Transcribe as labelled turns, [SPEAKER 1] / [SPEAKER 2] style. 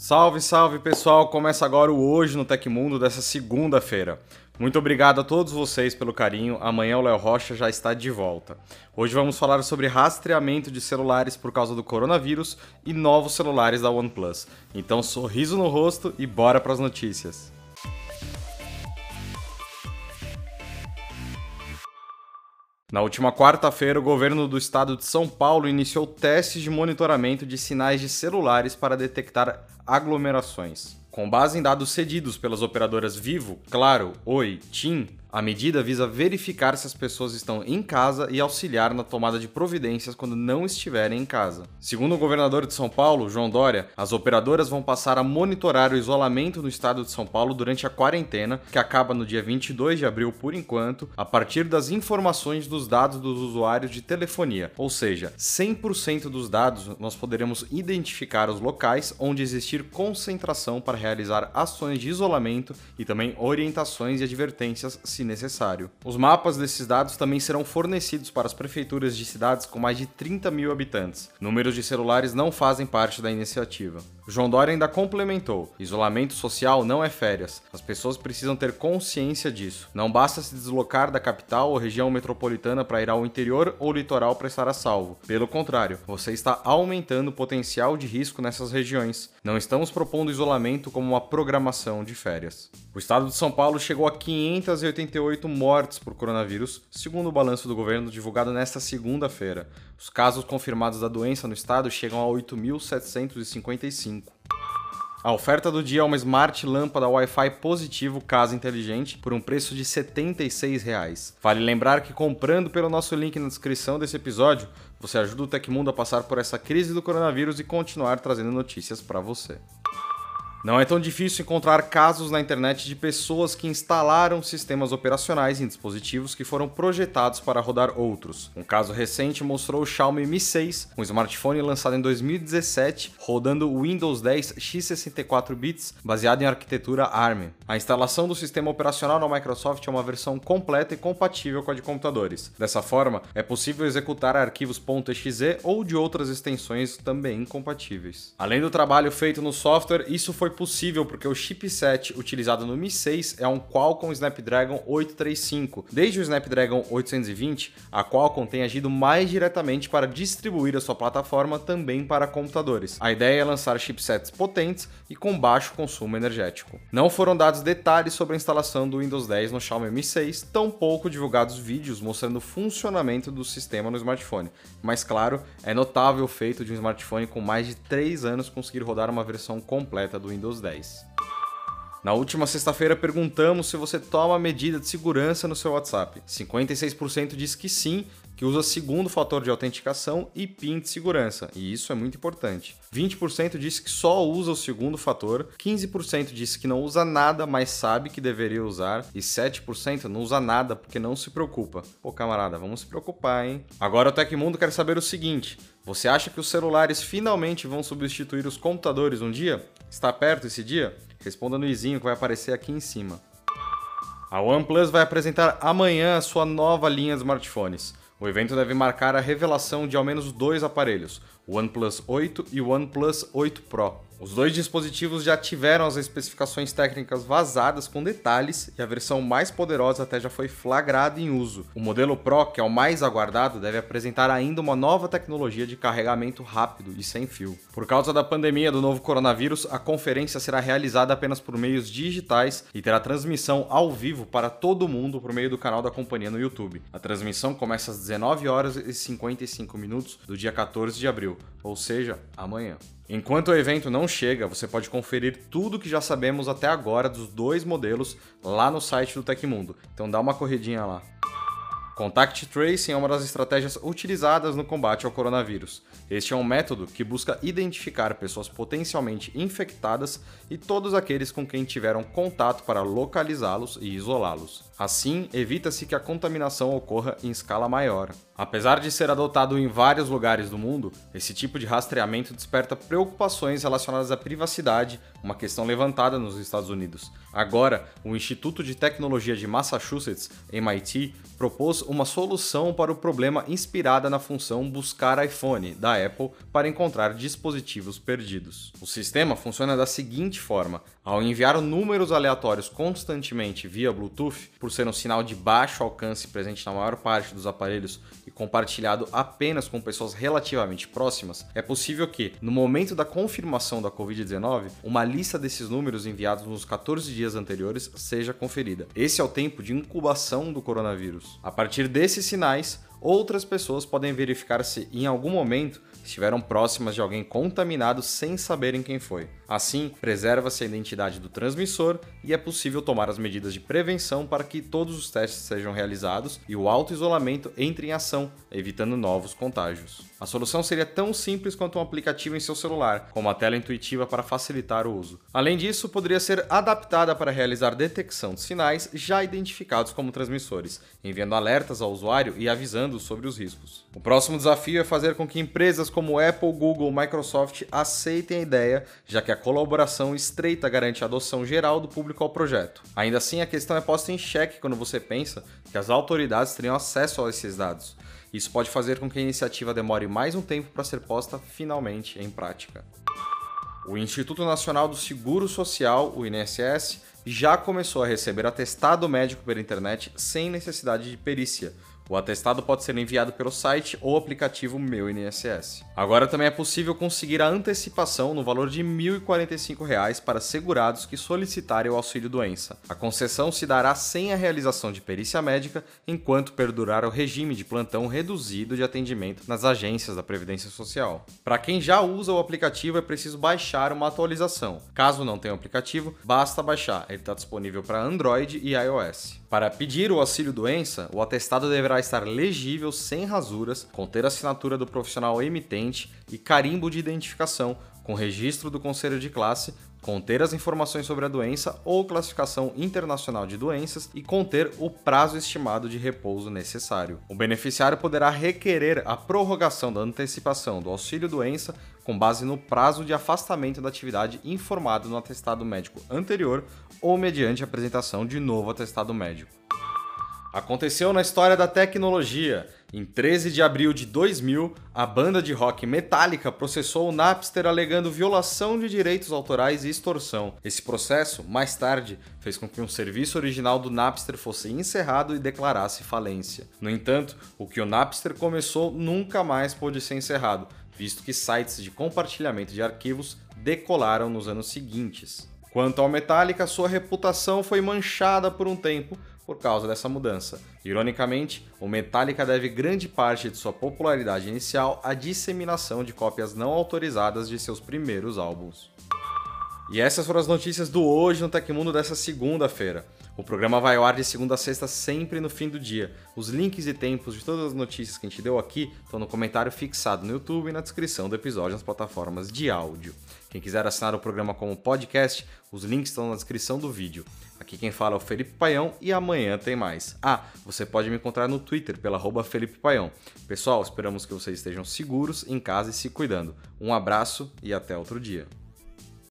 [SPEAKER 1] Salve, salve pessoal! Começa agora o Hoje no Tecmundo dessa segunda-feira. Muito obrigado a todos vocês pelo carinho. Amanhã o Léo Rocha já está de volta. Hoje vamos falar sobre rastreamento de celulares por causa do coronavírus e novos celulares da OnePlus. Então, sorriso no rosto e bora para as notícias. Na última quarta-feira, o governo do estado de São Paulo iniciou testes de monitoramento de sinais de celulares para detectar aglomerações. Com base em dados cedidos pelas operadoras Vivo, Claro, Oi, TIM, a medida visa verificar se as pessoas estão em casa e auxiliar na tomada de providências quando não estiverem em casa. Segundo o governador de São Paulo, João Dória, as operadoras vão passar a monitorar o isolamento no estado de São Paulo durante a quarentena, que acaba no dia 22 de abril por enquanto, a partir das informações dos dados dos usuários de telefonia. Ou seja, 100% dos dados nós poderemos identificar os locais onde existir concentração para realizar ações de isolamento e também orientações e advertências se necessário. Os mapas desses dados também serão fornecidos para as prefeituras de cidades com mais de 30 mil habitantes. Números de celulares não fazem parte da iniciativa. João Dória ainda complementou: isolamento social não é férias. As pessoas precisam ter consciência disso. Não basta se deslocar da capital ou região metropolitana para ir ao interior ou litoral para estar a salvo. Pelo contrário, você está aumentando o potencial de risco nessas regiões. Não estamos propondo isolamento como uma programação de férias. O estado de São Paulo chegou a 588 mortes por coronavírus, segundo o balanço do governo divulgado nesta segunda-feira. Os casos confirmados da doença no estado chegam a 8.755. A oferta do dia é uma Smart Lâmpada Wi-Fi positivo casa inteligente por um preço de 76 reais. Vale lembrar que comprando pelo nosso link na descrição desse episódio, você ajuda o Tecmundo a passar por essa crise do coronavírus e continuar trazendo notícias para você. Não é tão difícil encontrar casos na internet de pessoas que instalaram sistemas operacionais em dispositivos que foram projetados para rodar outros. Um caso recente mostrou o Xiaomi Mi 6, um smartphone lançado em 2017, rodando o Windows 10 x64 bits baseado em arquitetura ARM. A instalação do sistema operacional na Microsoft é uma versão completa e compatível com a de computadores. Dessa forma, é possível executar arquivos .exe ou de outras extensões também compatíveis. Além do trabalho feito no software, isso foi foi possível porque o chipset utilizado no Mi 6 é um Qualcomm Snapdragon 835. Desde o Snapdragon 820, a Qualcomm tem agido mais diretamente para distribuir a sua plataforma também para computadores. A ideia é lançar chipsets potentes e com baixo consumo energético. Não foram dados detalhes sobre a instalação do Windows 10 no Xiaomi Mi 6, tampouco divulgados vídeos mostrando o funcionamento do sistema no smartphone. Mas claro, é notável o feito de um smartphone com mais de 3 anos conseguir rodar uma versão completa do Windows Windows 10. Na última sexta-feira perguntamos se você toma medida de segurança no seu WhatsApp. 56% diz que sim, que usa segundo fator de autenticação e PIN de segurança, e isso é muito importante. 20% disse que só usa o segundo fator, 15% disse que não usa nada, mas sabe que deveria usar, e 7% não usa nada porque não se preocupa. Pô, camarada, vamos se preocupar, hein? Agora o Tecmundo quer saber o seguinte: você acha que os celulares finalmente vão substituir os computadores um dia? Está perto esse dia? Responda no izinho que vai aparecer aqui em cima. A OnePlus vai apresentar amanhã a sua nova linha de smartphones. O evento deve marcar a revelação de ao menos dois aparelhos, o OnePlus 8 e o OnePlus 8 Pro. Os dois dispositivos já tiveram as especificações técnicas vazadas com detalhes e a versão mais poderosa até já foi flagrada em uso. O modelo Pro, que é o mais aguardado, deve apresentar ainda uma nova tecnologia de carregamento rápido e sem fio. Por causa da pandemia do novo coronavírus, a conferência será realizada apenas por meios digitais e terá transmissão ao vivo para todo mundo por meio do canal da companhia no YouTube. A transmissão começa às 19 horas e 55 minutos do dia 14 de abril, ou seja, amanhã. Enquanto o evento não chega, você pode conferir tudo que já sabemos até agora dos dois modelos lá no site do Tecmundo. Então dá uma corridinha lá. Contact Tracing é uma das estratégias utilizadas no combate ao coronavírus. Este é um método que busca identificar pessoas potencialmente infectadas e todos aqueles com quem tiveram contato para localizá-los e isolá-los. Assim, evita-se que a contaminação ocorra em escala maior. Apesar de ser adotado em vários lugares do mundo, esse tipo de rastreamento desperta preocupações relacionadas à privacidade, uma questão levantada nos Estados Unidos. Agora, o Instituto de Tecnologia de Massachusetts, MIT, propôs uma solução para o problema inspirada na função Buscar iPhone da Apple para encontrar dispositivos perdidos. O sistema funciona da seguinte forma: ao enviar números aleatórios constantemente via Bluetooth, por ser um sinal de baixo alcance presente na maior parte dos aparelhos e compartilhado apenas com pessoas relativamente próximas, é possível que, no momento da confirmação da Covid-19, uma lista desses números enviados nos 14 dias anteriores seja conferida. Esse é o tempo de incubação do coronavírus. A partir desses sinais, outras pessoas podem verificar se, em algum momento, estiveram próximas de alguém contaminado sem saberem quem foi. Assim, preserva-se a identidade do transmissor e é possível tomar as medidas de prevenção para que todos os testes sejam realizados e o auto-isolamento entre em ação, evitando novos contágios. A solução seria tão simples quanto um aplicativo em seu celular, com uma tela intuitiva para facilitar o uso. Além disso, poderia ser adaptada para realizar detecção de sinais já identificados como transmissores, enviando alertas ao usuário e avisando sobre os riscos. O próximo desafio é fazer com que empresas como Apple, Google, Microsoft aceitem a ideia, já que a colaboração estreita garante a adoção geral do público ao projeto. Ainda assim, a questão é posta em xeque quando você pensa que as autoridades teriam acesso a esses dados. Isso pode fazer com que a iniciativa demore mais um tempo para ser posta finalmente em prática. O Instituto Nacional do Seguro Social, o INSS, já começou a receber atestado médico pela internet sem necessidade de perícia o atestado pode ser enviado pelo site ou aplicativo Meu INSS. Agora também é possível conseguir a antecipação no valor de R$ 1.045 para segurados que solicitarem o auxílio doença. A concessão se dará sem a realização de perícia médica enquanto perdurar o regime de plantão reduzido de atendimento nas agências da Previdência Social. Para quem já usa o aplicativo é preciso baixar uma atualização. Caso não tenha o aplicativo, basta baixar. Ele está disponível para Android e iOS. Para pedir o auxílio doença, o atestado deverá estar legível sem rasuras, conter assinatura do profissional emitente e carimbo de identificação, com registro do conselho de classe, conter as informações sobre a doença ou classificação internacional de doenças e conter o prazo estimado de repouso necessário. O beneficiário poderá requerer a prorrogação da antecipação do auxílio doença com base no prazo de afastamento da atividade informado no atestado médico anterior ou mediante apresentação de novo atestado médico. Aconteceu na história da tecnologia. Em 13 de abril de 2000, a banda de rock Metallica processou o Napster alegando violação de direitos autorais e extorsão. Esse processo, mais tarde, fez com que um serviço original do Napster fosse encerrado e declarasse falência. No entanto, o que o Napster começou nunca mais pôde ser encerrado, visto que sites de compartilhamento de arquivos decolaram nos anos seguintes. Quanto ao Metallica, sua reputação foi manchada por um tempo por causa dessa mudança. Ironicamente, o Metallica deve grande parte de sua popularidade inicial à disseminação de cópias não autorizadas de seus primeiros álbuns. E essas foram as notícias do Hoje no Tecmundo dessa segunda-feira. O programa vai ao ar de segunda a sexta, sempre no fim do dia. Os links e tempos de todas as notícias que a gente deu aqui estão no comentário fixado no YouTube e na descrição do episódio nas plataformas de áudio. Quem quiser assinar o programa como podcast, os links estão na descrição do vídeo. Aqui quem fala é o Felipe Paião e amanhã tem mais. Ah, você pode me encontrar no Twitter pela arroba Felipe Paião. Pessoal, esperamos que vocês estejam seguros em casa e se cuidando. Um abraço e até outro dia.